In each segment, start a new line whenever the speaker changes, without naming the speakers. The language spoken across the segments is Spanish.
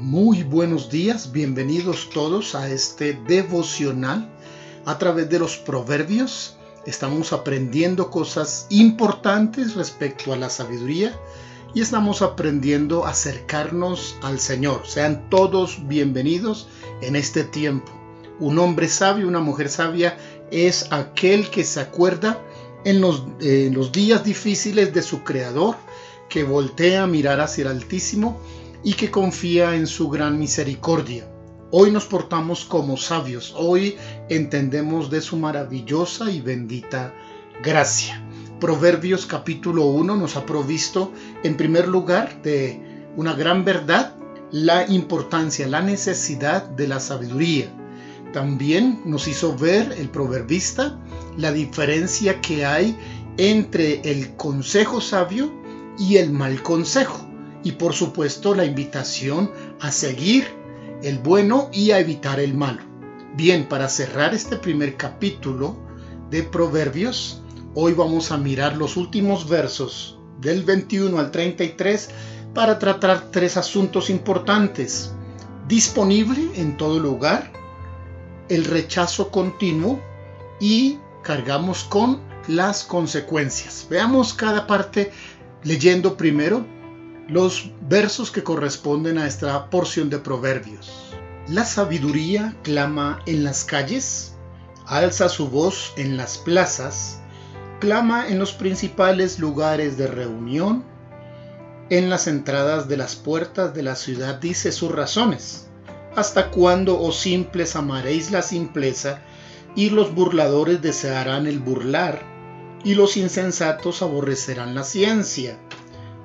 Muy buenos días, bienvenidos todos a este devocional a través de los proverbios. Estamos aprendiendo cosas importantes respecto a la sabiduría y estamos aprendiendo a acercarnos al Señor. Sean todos bienvenidos en este tiempo. Un hombre sabio, una mujer sabia es aquel que se acuerda en los, los días difíciles de su Creador, que voltea a mirar hacia el Altísimo y que confía en su gran misericordia. Hoy nos portamos como sabios, hoy entendemos de su maravillosa y bendita gracia. Proverbios capítulo 1 nos ha provisto en primer lugar de una gran verdad, la importancia, la necesidad de la sabiduría. También nos hizo ver el proverbista la diferencia que hay entre el consejo sabio y el mal consejo y por supuesto la invitación a seguir el bueno y a evitar el malo. Bien, para cerrar este primer capítulo de Proverbios, hoy vamos a mirar los últimos versos del 21 al 33 para tratar tres asuntos importantes. Disponible en todo lugar, el rechazo continuo y cargamos con las consecuencias. Veamos cada parte leyendo primero los versos que corresponden a esta porción de proverbios. La sabiduría clama en las calles, alza su voz en las plazas, clama en los principales lugares de reunión, en las entradas de las puertas de la ciudad dice sus razones. ¿Hasta cuándo, oh simples, amaréis la simpleza y los burladores desearán el burlar y los insensatos aborrecerán la ciencia?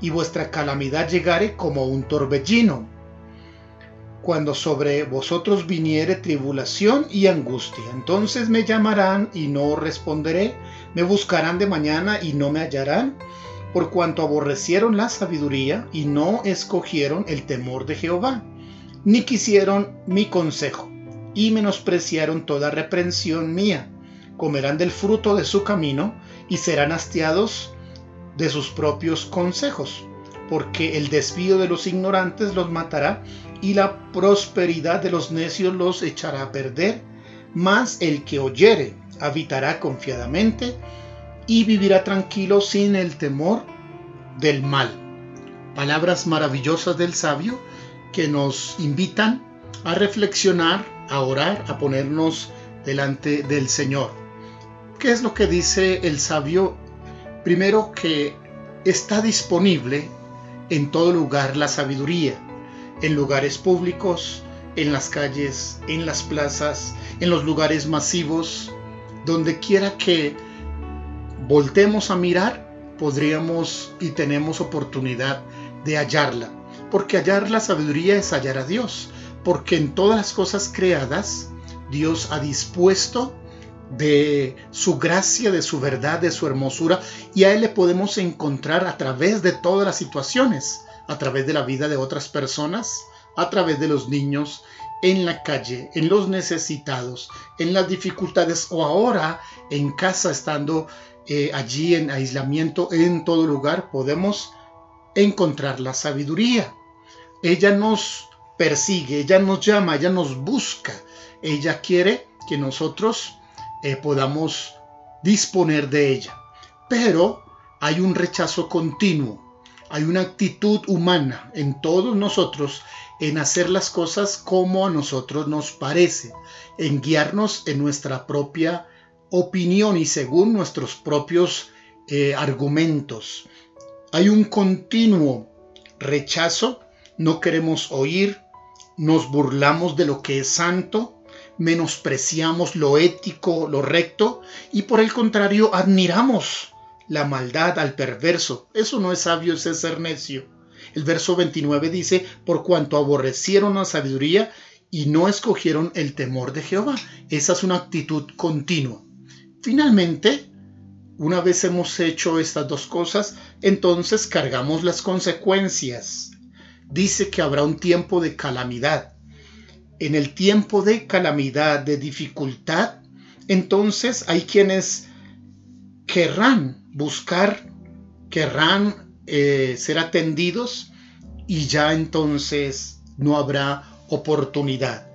y vuestra calamidad llegare como un torbellino, cuando sobre vosotros viniere tribulación y angustia. Entonces me llamarán y no responderé, me buscarán de mañana y no me hallarán, por cuanto aborrecieron la sabiduría y no escogieron el temor de Jehová, ni quisieron mi consejo, y menospreciaron toda reprensión mía. Comerán del fruto de su camino y serán hastiados de sus propios consejos, porque el desvío de los ignorantes los matará y la prosperidad de los necios los echará a perder, mas el que oyere habitará confiadamente y vivirá tranquilo sin el temor del mal. Palabras maravillosas del sabio que nos invitan a reflexionar, a orar, a ponernos delante del Señor. ¿Qué es lo que dice el sabio Primero que está disponible en todo lugar la sabiduría, en lugares públicos, en las calles, en las plazas, en los lugares masivos, donde quiera que voltemos a mirar, podríamos y tenemos oportunidad de hallarla. Porque hallar la sabiduría es hallar a Dios, porque en todas las cosas creadas Dios ha dispuesto de su gracia, de su verdad, de su hermosura, y a Él le podemos encontrar a través de todas las situaciones, a través de la vida de otras personas, a través de los niños, en la calle, en los necesitados, en las dificultades o ahora en casa estando eh, allí en aislamiento, en todo lugar, podemos encontrar la sabiduría. Ella nos persigue, ella nos llama, ella nos busca, ella quiere que nosotros eh, podamos disponer de ella. Pero hay un rechazo continuo, hay una actitud humana en todos nosotros en hacer las cosas como a nosotros nos parece, en guiarnos en nuestra propia opinión y según nuestros propios eh, argumentos. Hay un continuo rechazo, no queremos oír, nos burlamos de lo que es santo, menospreciamos lo ético, lo recto, y por el contrario admiramos la maldad al perverso. Eso no es sabio, es ser necio. El verso 29 dice, por cuanto aborrecieron la sabiduría y no escogieron el temor de Jehová. Esa es una actitud continua. Finalmente, una vez hemos hecho estas dos cosas, entonces cargamos las consecuencias. Dice que habrá un tiempo de calamidad. En el tiempo de calamidad, de dificultad, entonces hay quienes querrán buscar, querrán eh, ser atendidos y ya entonces no habrá oportunidad.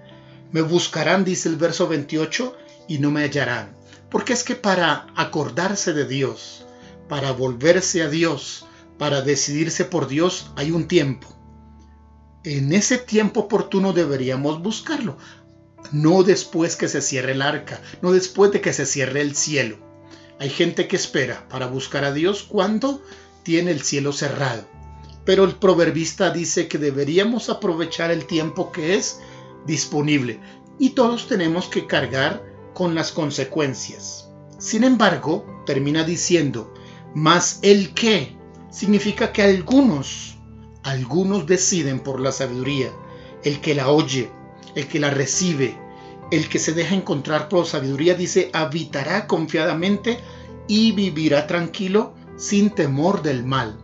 Me buscarán, dice el verso 28, y no me hallarán. Porque es que para acordarse de Dios, para volverse a Dios, para decidirse por Dios, hay un tiempo. En ese tiempo oportuno deberíamos buscarlo. No después que se cierre el arca, no después de que se cierre el cielo. Hay gente que espera para buscar a Dios cuando tiene el cielo cerrado. Pero el proverbista dice que deberíamos aprovechar el tiempo que es disponible y todos tenemos que cargar con las consecuencias. Sin embargo, termina diciendo, más el que significa que algunos, algunos deciden por la sabiduría, el que la oye, el que la recibe, el que se deja encontrar por sabiduría, dice, habitará confiadamente y vivirá tranquilo sin temor del mal.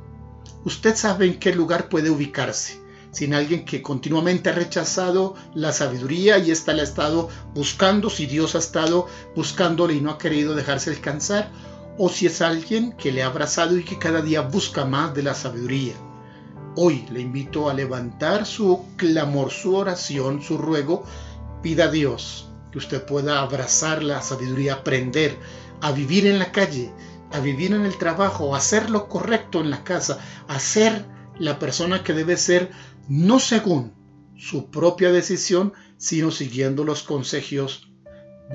Usted sabe en qué lugar puede ubicarse sin alguien que continuamente ha rechazado la sabiduría y ésta le ha estado buscando, si Dios ha estado buscándole y no ha querido dejarse alcanzar, o si es alguien que le ha abrazado y que cada día busca más de la sabiduría. Hoy le invito a levantar su clamor, su oración, su ruego, pida a Dios que usted pueda abrazar la sabiduría, aprender a vivir en la calle, a vivir en el trabajo, a hacer lo correcto en la casa, a ser la persona que debe ser no según su propia decisión, sino siguiendo los consejos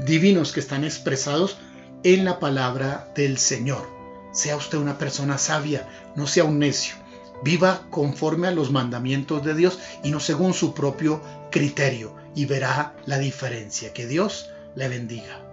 divinos que están expresados en la palabra del Señor. Sea usted una persona sabia, no sea un necio. Viva conforme a los mandamientos de Dios y no según su propio criterio y verá la diferencia. Que Dios le bendiga.